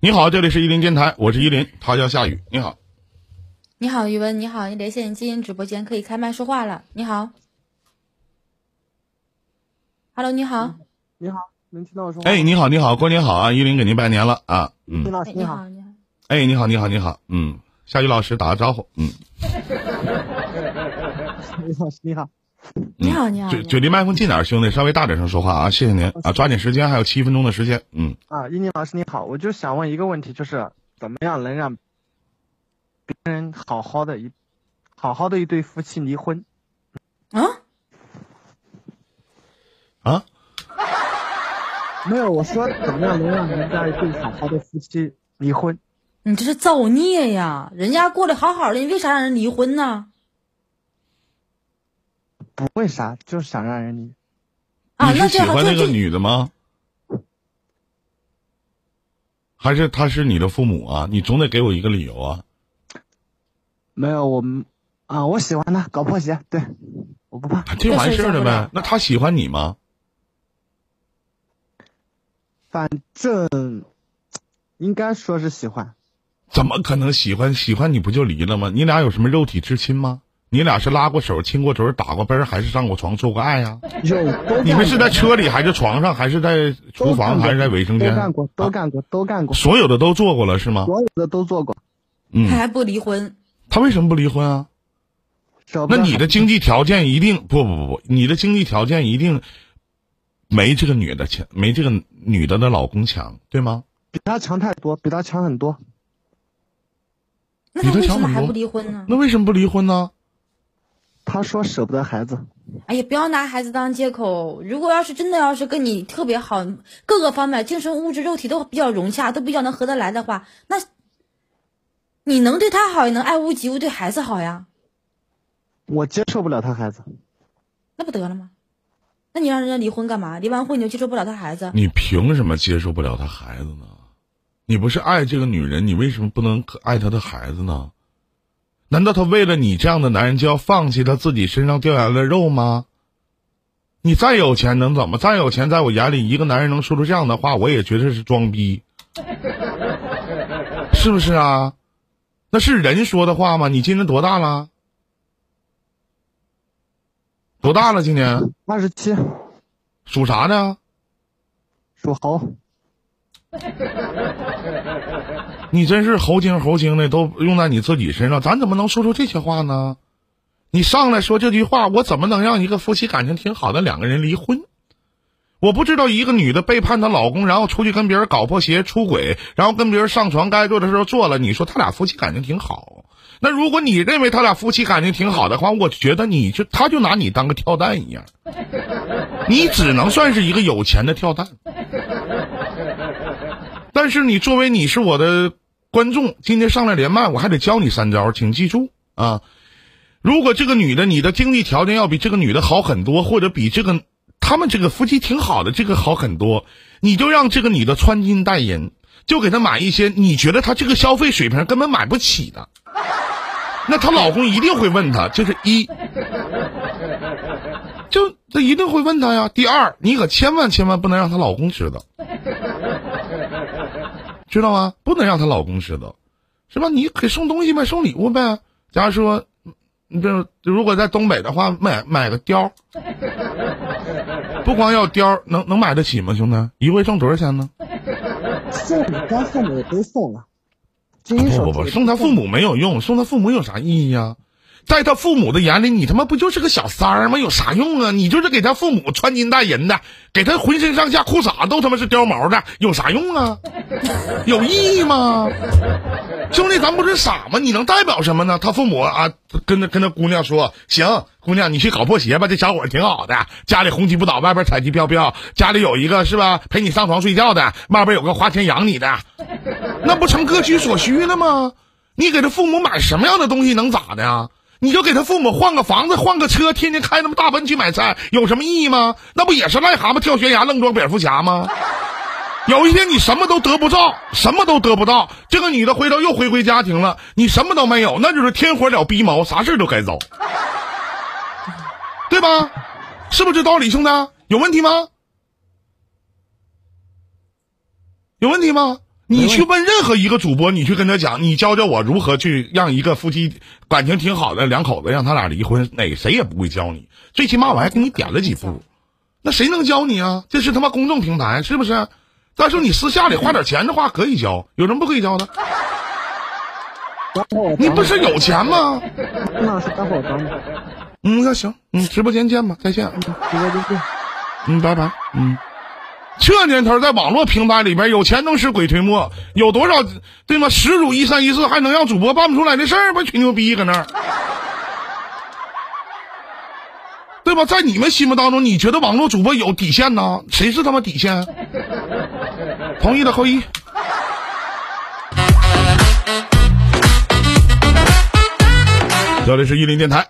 你好，这里是伊林电台，我是伊林，他叫夏雨。你好，你好，宇文，你好，你连线进入直播间，可以开麦说话了。你好，Hello，你好，你好，能听到我说话？哎，你好，你好，过年好啊！伊林给您拜年了啊，嗯，老师你好，哎你好，你好，哎，你好，你好，你好，嗯，夏雨老师打个招呼，嗯，丁老师你好，你好，你好，嘴嘴离麦克风近点儿，兄弟，稍微大点声说话啊，谢谢您啊，抓紧时间，还有七分钟的时间，嗯，啊，伊宁老师你好，我就想问一个问题，就是怎么样能让别人好好的一好好的一对夫妻离婚？啊，啊，没有，我说怎么样能让人家一对好好的夫妻离婚？你这是造孽呀！人家过得好好的，你为啥让人离婚呢？不为啥，就是想让人离。啊，你是喜欢那个女的吗？还是她是你的父母啊？你总得给我一个理由啊！没有，我们啊，我喜欢她，搞破鞋，对，我不怕。啊这完事儿了呗？那她喜欢你吗？反正应该说是喜欢，怎么可能喜欢？喜欢你不就离了吗？你俩有什么肉体之亲吗？你俩是拉过手、亲过嘴、打过啵儿，还是上过床、做过爱呀、有你们是在车里，还是床上，还是在厨房，还是在卫生间？都干过，都啊干过，都干过，所有的都做过了是吗？所有的都做过。嗯，他还不离婚？他为什么不离婚啊？那你的经济条件一定不不不不，你的经济条件一定没这个女的强，没这个女的的老公强，对吗？比他强太多，比他强很多。那他你的为什么还不离婚呢？那为什么不离婚呢？他说舍不得孩子，哎呀，不要拿孩子当借口。如果要是真的要是跟你特别好，各个方面精神、物质、肉体都比较融洽，都比较能合得来的话，那你能对他好，也能爱屋及乌，对孩子好呀，我接受不了他孩子。那不得了吗？那你让人家离婚干嘛？离完婚你就接受不了他孩子？你凭什么接受不了他孩子呢？你不是爱这个女人，你为什么不能可爱她的孩子呢？难道他为了你这样的男人就要放弃他自己身上掉下来的肉吗？你再有钱能怎么？再有钱，在我眼里，一个男人能说出这样的话，我也觉得是装逼，是不是啊？那是人说的话吗？你今年多大了？多大了？今年二十七，属啥呢？属猴。你真是猴精猴精的，都用在你自己身上，咱怎么能说出这些话呢？你上来说这句话，我怎么能让一个夫妻感情挺好的两个人离婚？我不知道一个女的背叛她老公，然后出去跟别人搞破鞋、出轨，然后跟别人上床，该做的时候做了。你说他俩夫妻感情挺好，那如果你认为他俩夫妻感情挺好的话，我觉得你就他就拿你当个跳蛋一样，你只能算是一个有钱的跳蛋。但是你作为你是我的观众，今天上来连麦，我还得教你三招，请记住啊！如果这个女的你的经济条件要比这个女的好很多，或者比这个他们这个夫妻挺好的这个好很多，你就让这个女的穿金戴银，就给她买一些你觉得她这个消费水平根本买不起的，那她老公一定会问她，这是一，就她一定会问她呀。第二，你可千万千万不能让她老公知道。知道吗？不能让她老公知道，是吧？你给送东西呗，送礼物呗。假如说，你这如果在东北的话，买买个貂儿，不光要貂儿，能能买得起吗，兄弟？一回挣多少钱呢？送你该送的也都送了。不不不，送他父母没有用，送他父母有啥意义呀、在他父母的眼里，你他妈不就是个小三儿吗？有啥用啊？你就是给他父母穿金戴银的，给他浑身上下裤衩都他妈是貂毛的，有啥用啊？有意义吗？兄弟，咱不是傻吗？你能代表什么呢？他父母啊，跟他跟他姑娘说，行，姑娘你去搞破鞋吧，这小伙挺好的，家里红旗不倒，外边彩旗飘飘，家里有一个是吧，陪你上床睡觉的，外边有个花钱养你的，那不成各取所需了吗？你给他父母买什么样的东西能咋的呀？你就给他父母换个房子、换个车，天天开那么大奔去买菜，有什么意义吗？那不也是癞蛤蟆跳悬崖愣装蝙蝠侠吗？有一天你什么都得不到，什么都得不到，这个女的回头又回归家庭了，你什么都没有，那就是天火了逼毛，啥事都该遭，对吧？是不是这道理，兄弟？有问题吗？有问题吗？你去问任何一个主播，你去跟他讲，你教教我如何去让一个夫妻感情挺好的两口子让他俩离婚，哪谁也不会教你。最起码我还给你点了几步，那谁能教你啊？这是他妈公众平台，是不是？但是你私下里花点钱的话可以交，有什么不可以交的？你不是有钱吗？嗯，那行，嗯，直播间见吧，再见。直播间见。嗯，拜拜。嗯，这年头在网络平台里边，有钱能使鬼推磨，有多少对吗？十组一三一四还能让主播办不出来的事儿，不吹牛逼搁那儿，对吧？在你们心目当中，你觉得网络主播有底线呢？谁是他妈底线？同意的扣一。这里是伊林电台，